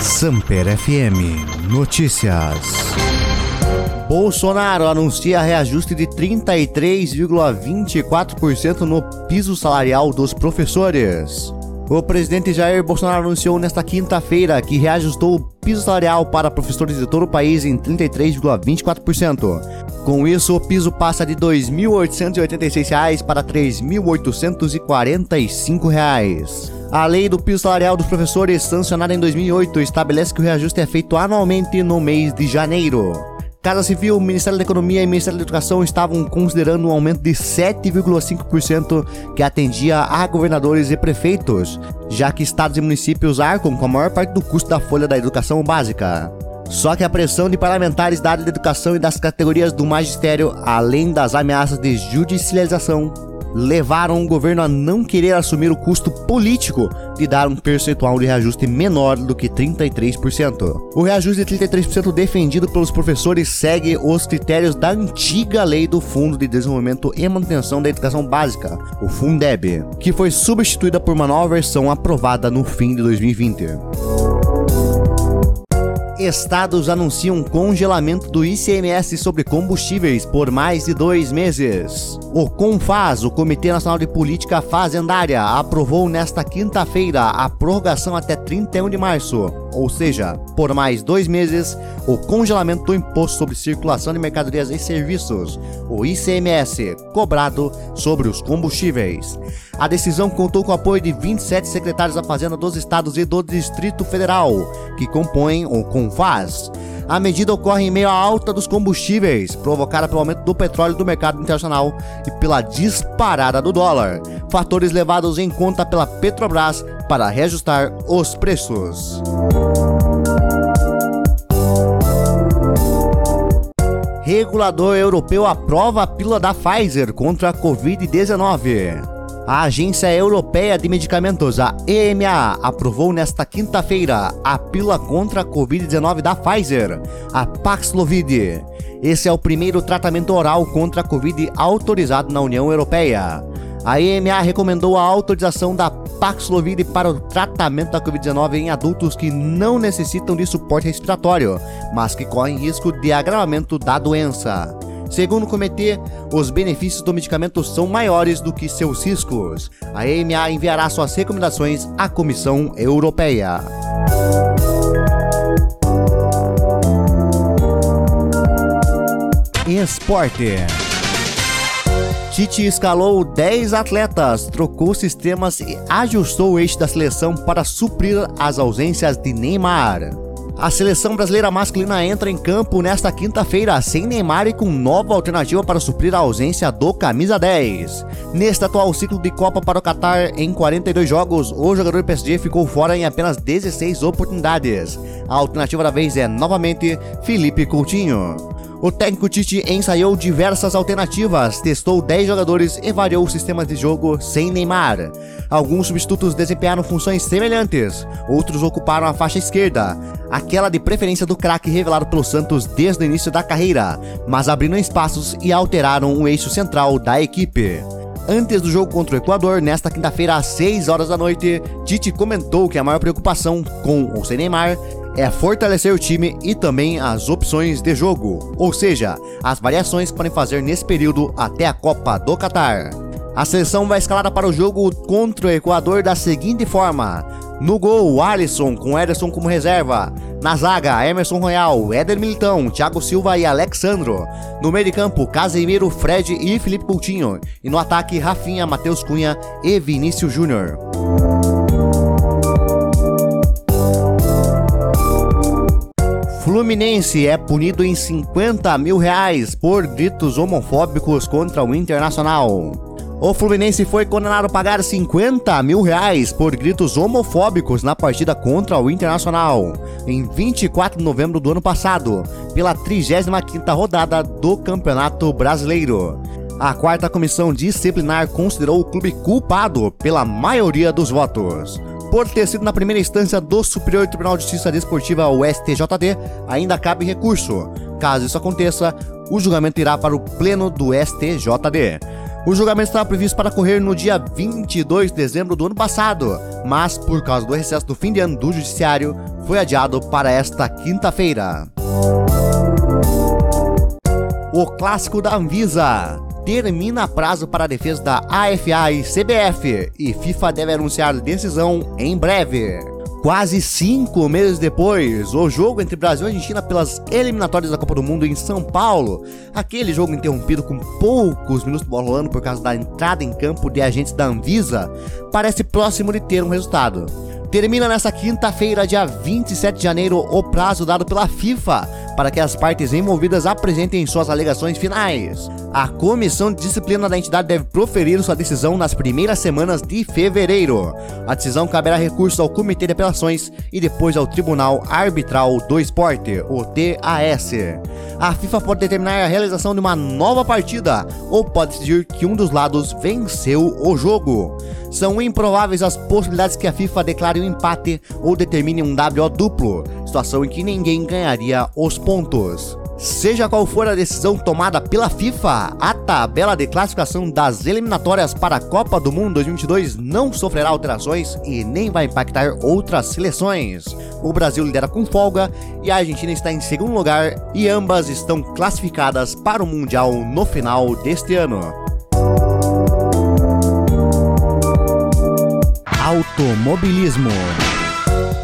Samper FM Notícias. Bolsonaro anuncia reajuste de 33,24% no piso salarial dos professores. O presidente Jair Bolsonaro anunciou nesta quinta-feira que reajustou o piso salarial para professores de todo o país em 33,24%. Com isso, o piso passa de R$ 2.886 para R$ 3.845. A lei do piso salarial dos professores, sancionada em 2008, estabelece que o reajuste é feito anualmente no mês de janeiro. Casa Civil, Ministério da Economia e Ministério da Educação estavam considerando um aumento de 7,5% que atendia a governadores e prefeitos, já que estados e municípios arcam com a maior parte do custo da folha da educação básica. Só que a pressão de parlamentares da área da educação e das categorias do magistério, além das ameaças de judicialização, levaram o governo a não querer assumir o custo político de dar um percentual de reajuste menor do que 33%. O reajuste de 33% defendido pelos professores segue os critérios da antiga lei do Fundo de Desenvolvimento e Manutenção da Educação Básica, o Fundeb, que foi substituída por uma nova versão aprovada no fim de 2020 estados anunciam congelamento do ICMS sobre combustíveis por mais de dois meses. O CONFAS, o Comitê Nacional de Política Fazendária, aprovou nesta quinta-feira a prorrogação até 31 de março, ou seja, por mais dois meses, o congelamento do Imposto sobre Circulação de Mercadorias e Serviços, o ICMS, cobrado sobre os combustíveis. A decisão contou com o apoio de 27 secretários da Fazenda dos estados e do Distrito Federal, que compõem o CONFAS. A medida ocorre em meio à alta dos combustíveis, provocada pelo aumento do petróleo do mercado internacional e pela disparada do dólar, fatores levados em conta pela Petrobras para reajustar os preços. Regulador europeu aprova a pílula da Pfizer contra a Covid-19. A Agência Europeia de Medicamentos, a EMA, aprovou nesta quinta-feira a pílula contra a Covid-19 da Pfizer, a Paxlovid. Esse é o primeiro tratamento oral contra a Covid autorizado na União Europeia. A EMA recomendou a autorização da Paxlovid para o tratamento da Covid-19 em adultos que não necessitam de suporte respiratório, mas que correm risco de agravamento da doença. Segundo o comitê, os benefícios do medicamento são maiores do que seus riscos. A EMA enviará suas recomendações à Comissão Europeia. Esporte. Tite escalou 10 atletas, trocou sistemas e ajustou o eixo da seleção para suprir as ausências de Neymar. A seleção brasileira masculina entra em campo nesta quinta-feira sem Neymar e com nova alternativa para suprir a ausência do camisa 10. Neste atual ciclo de Copa para o Qatar, em 42 jogos, o jogador PSG ficou fora em apenas 16 oportunidades. A alternativa da vez é novamente Felipe Coutinho. O técnico Tite ensaiou diversas alternativas, testou 10 jogadores e variou o sistema de jogo sem Neymar. Alguns substitutos desempenharam funções semelhantes, outros ocuparam a faixa esquerda, aquela de preferência do craque revelado pelo Santos desde o início da carreira, mas abriram espaços e alteraram o eixo central da equipe. Antes do jogo contra o Equador, nesta quinta-feira às 6 horas da noite, Tite comentou que a maior preocupação com ou sem Neymar é fortalecer o time e também as opções de jogo, ou seja, as variações que podem fazer nesse período até a Copa do Catar. A seleção vai escalada para o jogo contra o Equador da seguinte forma: no gol, Alisson com Ederson como reserva. Na zaga, Emerson Royal, Éder Militão, Thiago Silva e Alexandro. No meio de campo, Casemiro, Fred e Felipe Coutinho. E no ataque, Rafinha, Matheus Cunha e Vinícius Júnior. Fluminense é punido em 50 mil reais por gritos homofóbicos contra o Internacional. O Fluminense foi condenado a pagar 50 mil reais por gritos homofóbicos na partida contra o Internacional, em 24 de novembro do ano passado, pela 35ª rodada do Campeonato Brasileiro. A quarta comissão disciplinar considerou o clube culpado pela maioria dos votos. Por ter sido na primeira instância do Superior Tribunal de Justiça Desportiva, o STJD, ainda cabe recurso. Caso isso aconteça, o julgamento irá para o pleno do STJD. O julgamento estava previsto para ocorrer no dia 22 de dezembro do ano passado, mas por causa do recesso do fim de ano do Judiciário, foi adiado para esta quinta-feira. O clássico da Anvisa termina prazo para a defesa da AFA e CBF e FIFA deve anunciar decisão em breve. Quase cinco meses depois, o jogo entre Brasil e Argentina pelas eliminatórias da Copa do Mundo em São Paulo, aquele jogo interrompido com poucos minutos bola rolando por causa da entrada em campo de agentes da Anvisa, parece próximo de ter um resultado. Termina nesta quinta-feira, dia 27 de janeiro, o prazo dado pela FIFA para que as partes envolvidas apresentem suas alegações finais. A comissão de disciplina da entidade deve proferir sua decisão nas primeiras semanas de fevereiro. A decisão caberá recurso ao Comitê de Apelações e depois ao Tribunal Arbitral do Esporte, o TAS. A FIFA pode determinar a realização de uma nova partida ou pode decidir que um dos lados venceu o jogo. São improváveis as possibilidades que a FIFA declare um empate ou determine um WO duplo, situação em que ninguém ganharia os pontos. Seja qual for a decisão tomada pela FIFA, a tabela de classificação das eliminatórias para a Copa do Mundo 2022 não sofrerá alterações e nem vai impactar outras seleções. O Brasil lidera com folga e a Argentina está em segundo lugar e ambas estão classificadas para o Mundial no final deste ano. Automobilismo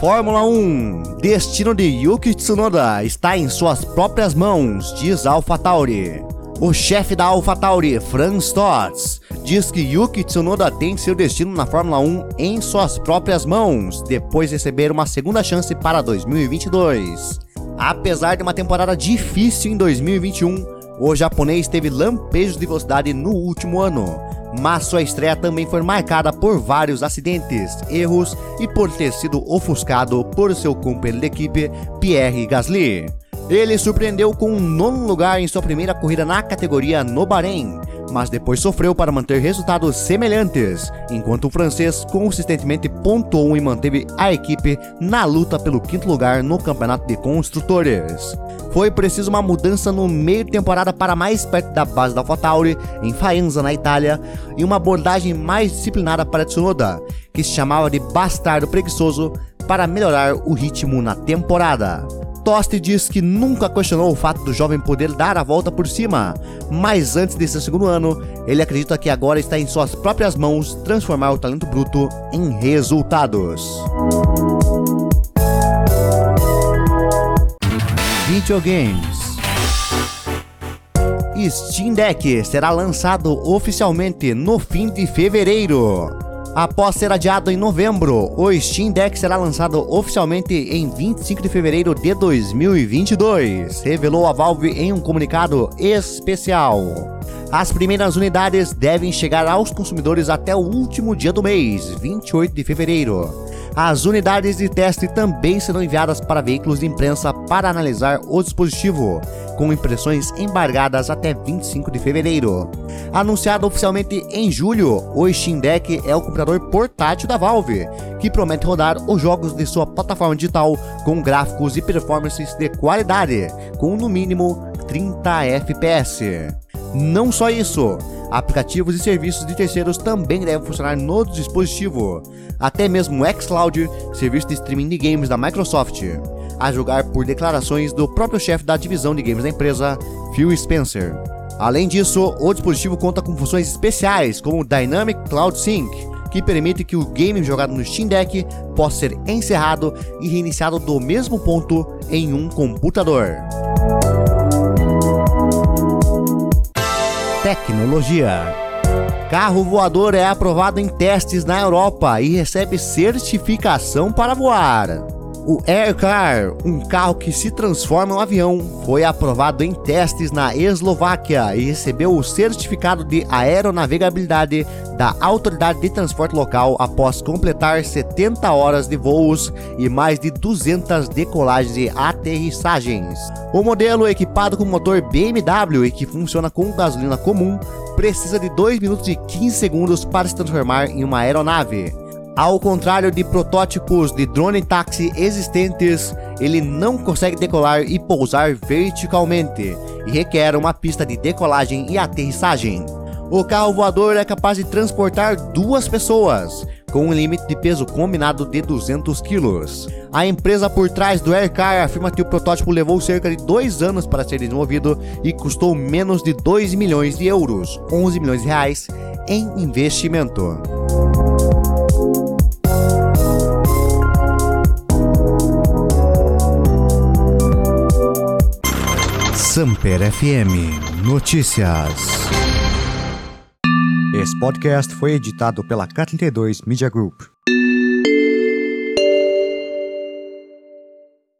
Fórmula 1 Destino de Yuki Tsunoda está em suas próprias mãos, diz AlphaTauri. O chefe da AlphaTauri, Franz Stotz, diz que Yuki Tsunoda tem seu destino na Fórmula 1 em suas próprias mãos, depois de receber uma segunda chance para 2022. Apesar de uma temporada difícil em 2021, o japonês teve lampejos de velocidade no último ano, mas sua estreia também foi marcada por vários acidentes, erros e por ter sido ofuscado por seu companheiro de equipe, Pierre Gasly. Ele surpreendeu com um nono lugar em sua primeira corrida na categoria no Bahrein, mas depois sofreu para manter resultados semelhantes, enquanto o francês consistentemente pontuou e manteve a equipe na luta pelo quinto lugar no campeonato de construtores. Foi preciso uma mudança no meio de temporada para mais perto da base da AlphaTauri, em Faenza, na Itália, e uma abordagem mais disciplinada para Tsunoda, que se chamava de bastardo preguiçoso, para melhorar o ritmo na temporada. Tosti diz que nunca questionou o fato do jovem poder dar a volta por cima, mas antes desse segundo ano, ele acredita que agora está em suas próprias mãos transformar o talento bruto em resultados. Videogames Steam Deck será lançado oficialmente no fim de fevereiro. Após ser adiado em novembro, o Steam Deck será lançado oficialmente em 25 de fevereiro de 2022, revelou a Valve em um comunicado especial. As primeiras unidades devem chegar aos consumidores até o último dia do mês, 28 de fevereiro. As unidades de teste também serão enviadas para veículos de imprensa para analisar o dispositivo, com impressões embargadas até 25 de fevereiro. Anunciado oficialmente em julho, o Steam Deck é o computador portátil da Valve, que promete rodar os jogos de sua plataforma digital com gráficos e performances de qualidade, com no mínimo 30 FPS. Não só isso, aplicativos e serviços de terceiros também devem funcionar no dispositivo, até mesmo o xCloud, serviço de streaming de games da Microsoft, a julgar por declarações do próprio chefe da divisão de games da empresa, Phil Spencer. Além disso, o dispositivo conta com funções especiais como o Dynamic Cloud Sync, que permite que o game jogado no Steam Deck possa ser encerrado e reiniciado do mesmo ponto em um computador. Tecnologia. Carro voador é aprovado em testes na Europa e recebe certificação para voar. O Aircar, um carro que se transforma em um avião, foi aprovado em testes na Eslováquia e recebeu o certificado de aeronavegabilidade da Autoridade de Transporte Local após completar 70 horas de voos e mais de 200 decolagens e aterrissagens. O modelo, equipado com motor BMW e que funciona com gasolina comum, precisa de 2 minutos e 15 segundos para se transformar em uma aeronave. Ao contrário de protótipos de drone táxi existentes, ele não consegue decolar e pousar verticalmente e requer uma pista de decolagem e aterrissagem. O carro voador é capaz de transportar duas pessoas, com um limite de peso combinado de 200 quilos. A empresa por trás do Aircar afirma que o protótipo levou cerca de dois anos para ser desenvolvido e custou menos de 2 milhões de euros, 11 milhões de reais, em investimento. Samper FM Notícias. Esse podcast foi editado pela K32 Media Group.